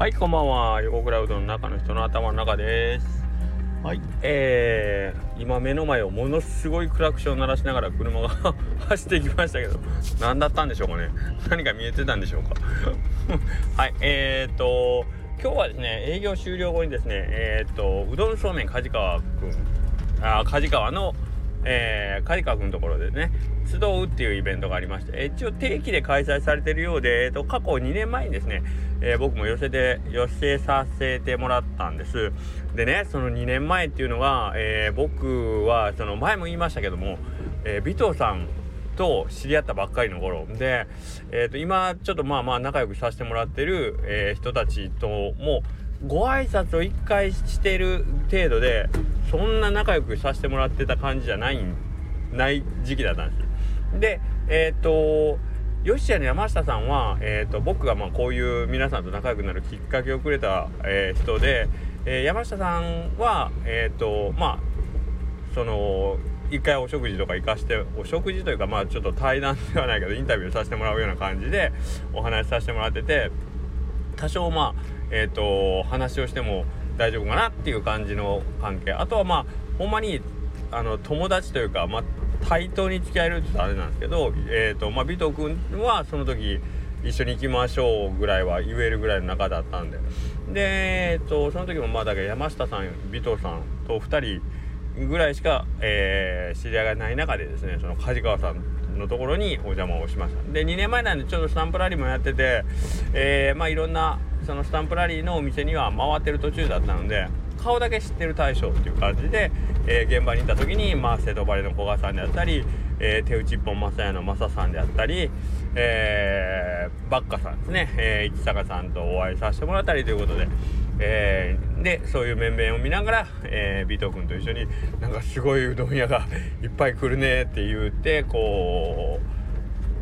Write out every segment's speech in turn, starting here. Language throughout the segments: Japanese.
はいこんばんは。横倉うどんの中の人の頭の中です。はい。えー、今目の前をものすごいクラクション鳴らしながら車が 走っていきましたけど何だったんでしょうかね。何か見えてたんでしょうか。はいえーと今日はですね営業終了後にですねえーとうどんそうめん梶川くんあ梶川のえー、梶川君のところでね集うっていうイベントがありまして、一応定期で開催されてるようで、えーと、過去2年前にですね、えー、僕も寄せて寄せさせてもらったんです。でねその2年前っていうのが、えー、僕はその前も言いましたけども、えー、尾藤さんと知り合ったばっかりの頃。で、えーと、今ちょっとまあまあ仲良くさせてもらってる、えー、人たちともご挨拶を1回してる程度でそんな仲良くさせてもらってた感じじゃないない時期だったんです。でえっ、と吉谷の山下さんは、えーと、僕がまあこういう皆さんと仲良くなるきっかけをくれた、えー、人で、えー、山下さんはえ、ー、とまあその一回お食事とか行かしてお食事というかまあちょっと対談ではないけどインタビューさせてもらうような感じでお話しさせてもらってて多少まあえっ、ー、と話をしても大丈夫かなっていう感じの関係。あとはまあほんまにあの友達というかまあ対等に付き合えるって言ったらあれなんですけどえ、ー、とまあ尾藤君はその時一緒に行きましょうぐらいは言えるぐらいの仲だったんで。でえ、ー、とその時もまあだけ山下さん尾藤さんと2人ぐらいしか、えー、知り合いがない中でですねその梶川さんのところにお邪魔をしました。で2年前なんでちょっとスタンプラリーもやってて、えー、まあいろんなそのスタンプラリーのお店には回ってる途中だったので顔だけ知ってる大将っていう感じで、えー、現場に行った時に、まあ、瀬戸バレの古賀さんであったり、えー、手打ち一本正屋の正さんであったり、えー、バッカさんですね、えー、市坂さんとお会いさせてもらったりということで、えー、でそういう面々を見ながら、えー、尾藤君と一緒になんかすごいうどん屋がいっぱい来るねって言ってこう。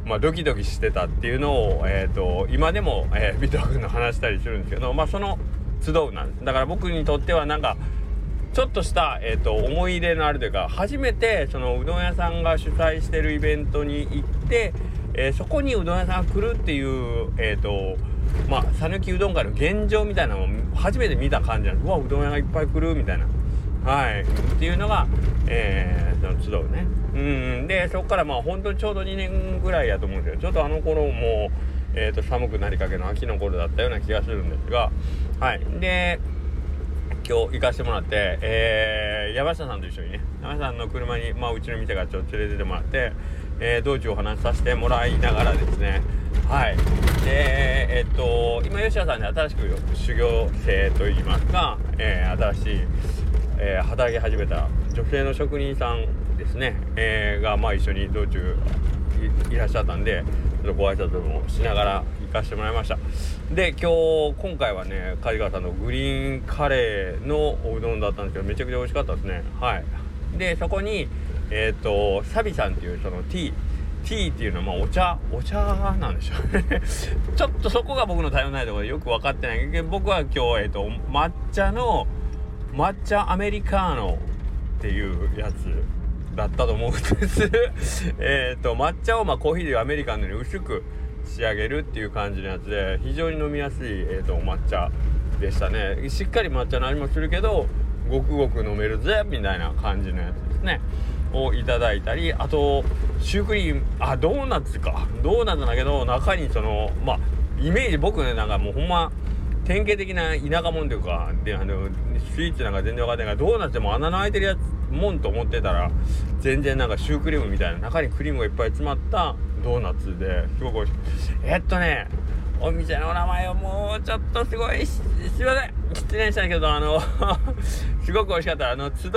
まあ、ドキドキしてたっていうのを、えーと、今でも、えー、ビト君の話したりするんですけど、まあ、その集うなんですだから僕にとってはなんかちょっとした、えーと、思い入れのあるというか初めてそのうどん屋さんが主催してるイベントに行って、えー、そこにうどん屋さんが来るっていうえっ、ー、とまあ讃岐うどん会の現状みたいなのを初めて見た感じなんです。うわうどん屋がいっぱい来るみたいな。はい。っていうのが、えー、その集うね。うんでそこからまあ本当にちょうど2年ぐらいやと思うんですけどちょっとあの頃もえーと、寒くなりかけの秋の頃だったような気がするんですが。はい。で今日行かしてもらって、えー、山下さんと一緒にね山下さんの車に、まあ、うちの店からちょっと連れてってもらって、えー、道中お話しさせてもらいながらですね。はい。でえっ、と今吉田さんに新しく修行生といいますか、え、新しい、え働き始めた女性の職人さんですね、えがまあ一緒に道中いらっしゃったんでちょっとご挨拶もしながら行かしてもらいました。で今日今回はね梶川さんのグリーンカレーのおうどんだったんですけどめちゃくちゃ美味しかったですね。はい。でそこにえっ、ー、とサビさんっていうそのティーティーっていうのはまあお茶お茶なんでしょう。ね ちょっとそこが僕の頼りないところでよく分かってない。けど僕は今日えっ、ー、と抹茶の抹茶アメリカーノっていうやつだったと思うんです。えっと抹茶をまあコーヒーでアメリカンのように薄く仕上げるっていう感じのやつで非常に飲みやすい、えーと、抹茶でしたね。しっかり抹茶の味もするけどごくごく飲めるぜみたいな感じのやつですね。をいただいたりあとシュークリームあドーナツか。ドーナツだけど中にそのまあイメージ僕ねなんかもうほんま典型的な田舎もんというかであのスイーツなんか全然分かんないからドーナツでも穴の開いてるやつもんと思ってたら全然なんかシュークリームみたいな中にクリームがいっぱい詰まったドーナツですごく美味しい。えっとねお店の名前をもうちょっとすごいすいません。失礼したけどあの すごく美味しかった。あの集う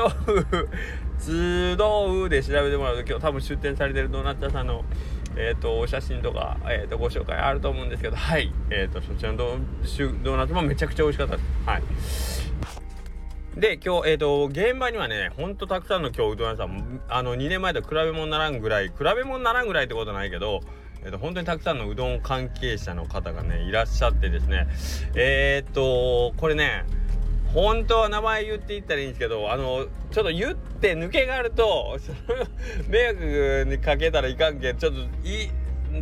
集うで調べてもらうと今日多分出店されてるドーナツ屋さんのえ、ー、とお写真とか、えーと、ご紹介あると思うんですけどはい。え、ー、とそちらのドーナツもめちゃくちゃ美味しかったです。はい。で、今日、えっ、ー、と、現場にはね、ほんとたくさんの今日うどん屋さん、あの、2年前と比べ物ならんぐらい、比べ物ならんぐらいってことないけど、えっ、と、本当にたくさんのうどん関係者の方がね、いらっしゃってですね、えっ、と、これね、本当は名前言っていったらいいんですけど、あの、ちょっと言って抜けがあると、そ の迷惑にかけたらいかんけん、ちょっとい、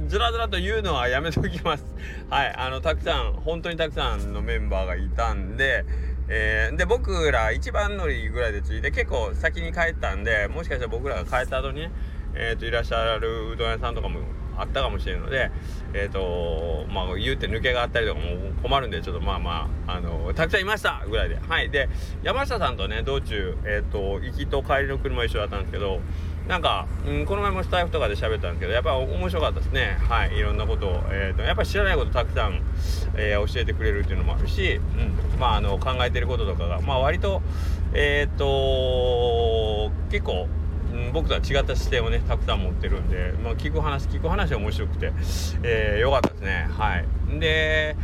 ずらずらと言うのはやめときます。はいあのたくさん本当にたくさんのメンバーがいたんでえー、で僕ら一番乗りぐらいで着いて結構先に帰ったんでもしかしたら僕らが帰った後にねえーと、いらっしゃるうどん屋さんとかもあったかもしれんのでえっ、ー、とまあ言うて抜けがあったりとかも困るんでちょっとまあまああのたくさんいましたぐらいで。はい。で山下さんとね道中えっ、ー、と行きと帰りの車一緒だったんですけどなんか、うん、この前もスタイフとかで喋ったんですけどやっぱ面白かったですね。はい。いろんなことを、えーと、やっぱ知らないことたくさん、えー、教えてくれるっていうのもあるし、うん、まああの考えてることとかがまあ割とえっ、と結構うん、僕とは違った視点をねたくさん持ってるんで、まあ、聞く話聞く話は面白くて、えー、よかったですね。はい。で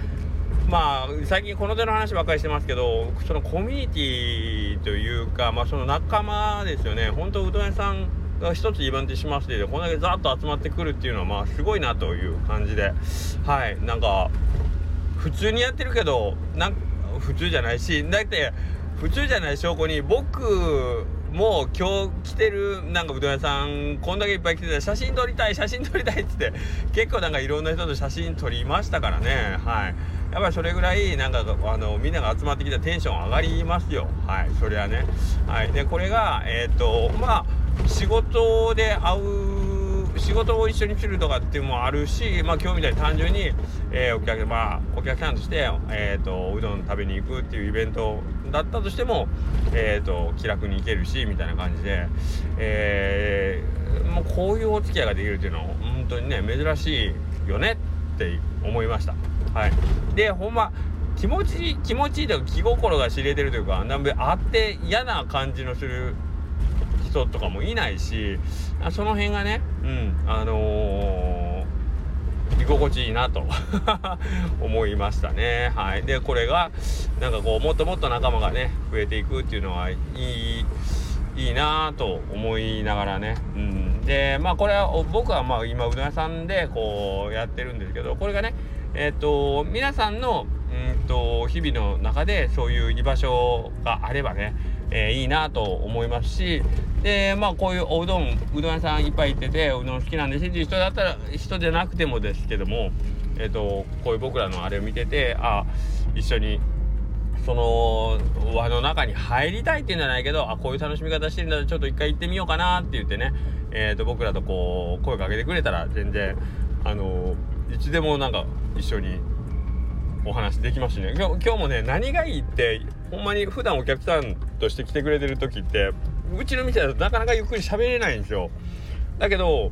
まあ最近この手の話ばっかりしてますけどそのコミュニティというか、まあ、その仲間ですよね。本当うどん屋さんが一つイベントしましてこんだけざっと集まってくるっていうのはまあすごいなという感じで。はい。なんか普通にやってるけどなん普通じゃないしだって普通じゃない証拠に僕もう今日来てるなんかうどん屋さんこんだけいっぱい来てて写真撮りたい写真撮りたいっつって結構なんかいろんな人と写真撮りましたからね。はい。やっぱりそれぐらいなんかあのみんなが集まってきたテンション上がりますよ。はい。それはね。はい。でこれがえっ、ー、とまあ仕事で会う仕事を一緒にするとかっていうのもあるし、まあ、今日みたいに単純に、えー、お客,、まあ、お客さんとして、えーと、うどん食べに行くっていうイベントだったとしても、えーと、気楽に行けるしみたいな感じで、えー、もうこういうお付き合いができるっていうのは本当にね珍しいよねって思いました。はい、でほんま気持ち気持ちいいというか気心が知れてるというかなんあって嫌な感じのする人とかもいないしその辺がねうんあのー、居心地いいなと。思いましたね。はい。でこれがなんかこうもっともっと仲間がね増えていくっていうのはいいいいなと思いながらね、うん、でまあこれは僕はまあ今うどん屋さんでこうやってるんですけどこれがねえっ、ー、と皆さんのうんと日々の中でそういう居場所があればねえー、いいなと思いますしでまあこういうおうどんうどん屋さんいっぱい行っててうどん好きなんですっていう人だったら人じゃなくてもですけどもえっ、ー、とこういう僕らのあれを見ててあ一緒にその輪の中に入りたいっていうんじゃないけどあこういう楽しみ方してるんだちょっと一回行ってみようかなって言ってね、えー、と僕らとこう声かけてくれたら全然あのいつでもなんか一緒にお話できますしね。今日もね何がいいってほんまに普段お客さんとして来てくれてる時ってうちの店だとなかなかゆっくり喋れないんですよ。だけど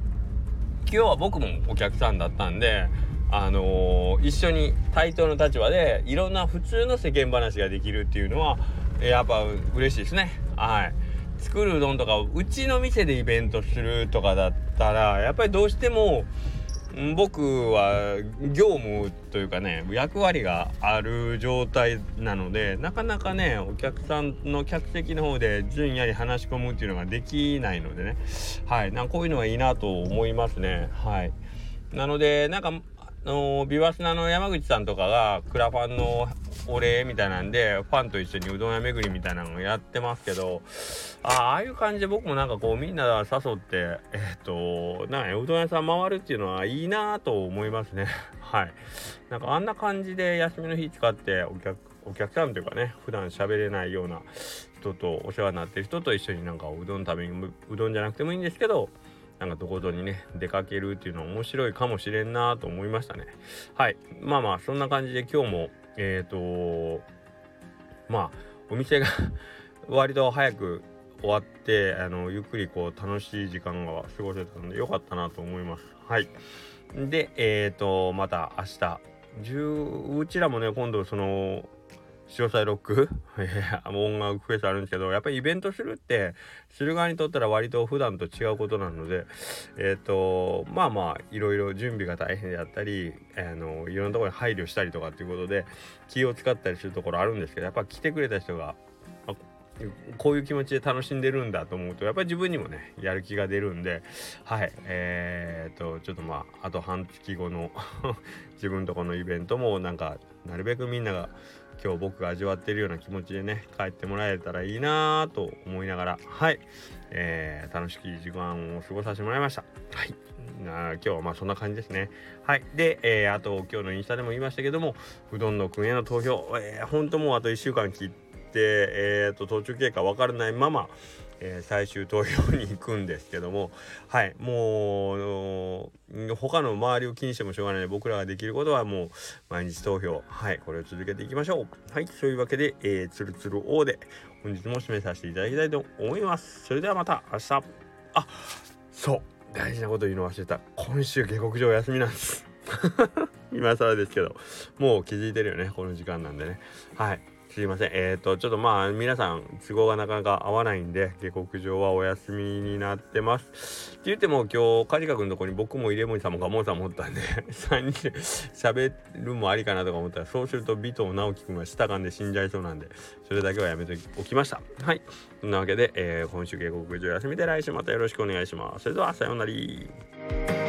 今日は僕もお客さんだったんであのー、一緒に対等の立場でいろんな普通の世間話ができるっていうのはやっぱ嬉しいですね。はい。作るうどんとかうちの店でイベントするとかだったらやっぱりどうしても僕は業務というかね役割がある状態なのでなかなかねお客さんの客席の方で順やり話し込むっていうのができないのでね。はい。なんかこういうのはいいなと思いますね。はい。なのでなんかあのビワスナの山口さんとかがクラファンのお礼みたいなんでファンと一緒にうどん屋巡りみたいなのをやってますけどああいう感じで僕もなんかこうみんな誘ってえっ、となんかうどん屋さん回るっていうのはいいなと思いますね。はい。なんかあんな感じで休みの日使ってお客お客さんというかね普段喋れないような人とお世話になってる人と一緒になんかうどん食べにうどんじゃなくてもいいんですけどなんかどこぞにね出かけるっていうのは面白いかもしれんなと思いましたね。はい。まあまあそんな感じで今日もえっ、ー、とまあお店が 割と早く終わってあのゆっくりこう楽しい時間が過ごせたので良かったなと思います。はい。でえっ、ー、とまた明日。うちらもね今度その潮騒ロック？音楽フェスあるんですけどやっぱりイベントするってする側にとったら割と普段と違うことなのでえっ、ー、とまあまあいろいろ準備が大変だったりあのいろんなところに配慮したりとかっていうことで気を使ったりするところあるんですけどやっぱ来てくれた人がこういう気持ちで楽しんでるんだと思うとやっぱり自分にもねやる気が出るんではいえー、っとちょっとまああと半月後の 自分とこのイベントもなんかなるべくみんなが今日僕が味わってるような気持ちでね帰ってもらえたらいいなと思いながらはい、えー、楽しい時間を過ごさせてもらいました。はい。な今日はまあそんな感じですね。はい。で、えー、あと今日のインスタでも言いましたけどもうどんのくんへの投票。えー、ほんともうあと1週間切ってえーと途中経過分からないままえー、最終投票に行くんですけどもはいもう他の周りを気にしてもしょうがないので僕らができることはもう毎日投票はいこれを続けていきましょう。はいそういうわけで、えー、つるつる王で本日も締めさせていただきたいと思います。それではまた明日。あそう大事なこと言うの忘れた。今週下克上休みなんです。今更ですけどもう気づいてるよねこの時間なんでね。はい。すいません。えっ、ー、と、ちょっとまあ、皆さん、都合がなかなか合わないんで、下克上はお休みになってます。って言っても、今日、カジカ君のとこに僕もイレモンさんもガモンさんもおったんで、3人で喋るもありかなとか思ったら、そうすると、尾藤直樹君は下噛んで死んじゃいそうなんで、それだけはやめておきました。はい。そんなわけで、えー、今週下克上休みで来週またよろしくお願いします。それでは、さようなら。